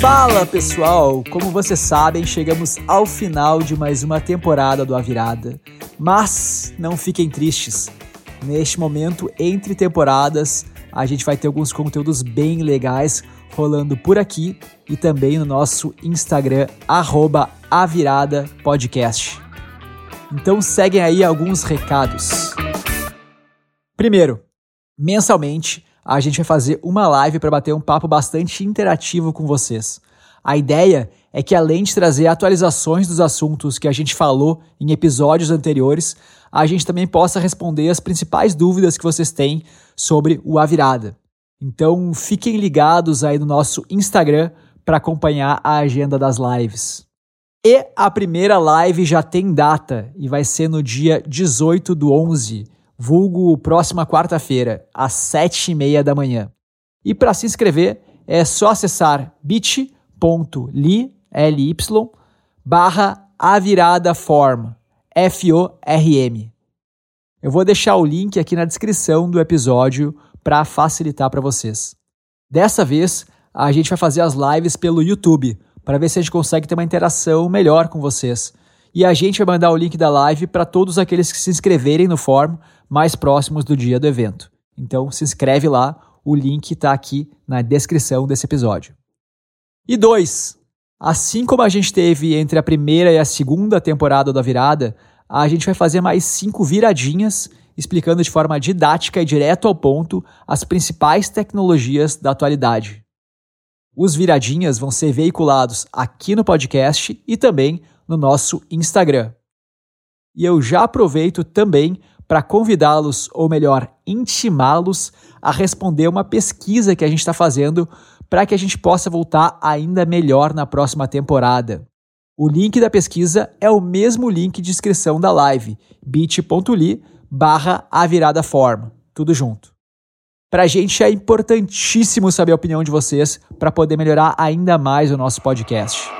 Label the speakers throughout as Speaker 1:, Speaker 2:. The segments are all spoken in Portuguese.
Speaker 1: Fala pessoal, como vocês sabem, chegamos ao final de mais uma temporada do A Virada. Mas não fiquem tristes. Neste momento, entre temporadas, a gente vai ter alguns conteúdos bem legais rolando por aqui e também no nosso Instagram, arroba Podcast. Então seguem aí alguns recados. Primeiro, mensalmente a gente vai fazer uma live para bater um papo bastante interativo com vocês. A ideia é que além de trazer atualizações dos assuntos que a gente falou em episódios anteriores, a gente também possa responder as principais dúvidas que vocês têm sobre o A Virada. Então fiquem ligados aí no nosso Instagram para acompanhar a agenda das lives. E a primeira live já tem data e vai ser no dia 18 do 11, vulgo próxima quarta-feira, às 7h30 da manhã. E para se inscrever é só acessar bit.ly barra a virada form, F-O-R-M. Eu vou deixar o link aqui na descrição do episódio para facilitar para vocês. Dessa vez, a gente vai fazer as lives pelo YouTube para ver se a gente consegue ter uma interação melhor com vocês. E a gente vai mandar o link da live para todos aqueles que se inscreverem no fórum mais próximos do dia do evento. Então se inscreve lá, o link está aqui na descrição desse episódio. E dois, assim como a gente teve entre a primeira e a segunda temporada da virada, a gente vai fazer mais cinco viradinhas explicando de forma didática e direto ao ponto as principais tecnologias da atualidade. Os viradinhas vão ser veiculados aqui no podcast e também no nosso Instagram. E eu já aproveito também para convidá-los, ou melhor, intimá-los a responder uma pesquisa que a gente está fazendo para que a gente possa voltar ainda melhor na próxima temporada. O link da pesquisa é o mesmo link de inscrição da live, bit.ly barra a virada tudo junto. Para a gente é importantíssimo saber a opinião de vocês para poder melhorar ainda mais o nosso podcast.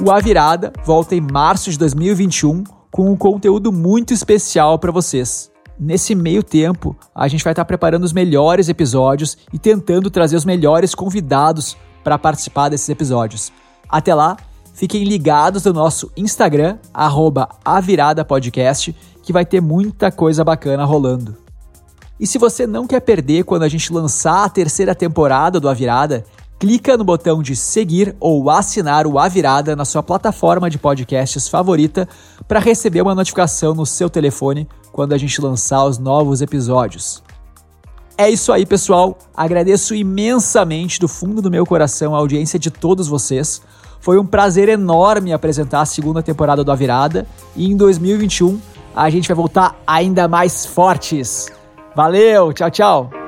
Speaker 1: O A Virada volta em março de 2021 com um conteúdo muito especial para vocês. Nesse meio tempo, a gente vai estar preparando os melhores episódios e tentando trazer os melhores convidados para participar desses episódios. Até lá, Fiquem ligados no nosso Instagram, @aviradapodcast, que vai ter muita coisa bacana rolando. E se você não quer perder quando a gente lançar a terceira temporada do A Virada, clica no botão de seguir ou assinar o A Virada na sua plataforma de podcasts favorita para receber uma notificação no seu telefone quando a gente lançar os novos episódios. É isso aí, pessoal. Agradeço imensamente do fundo do meu coração a audiência de todos vocês. Foi um prazer enorme apresentar a segunda temporada do A Virada e em 2021 a gente vai voltar ainda mais fortes. Valeu, tchau, tchau.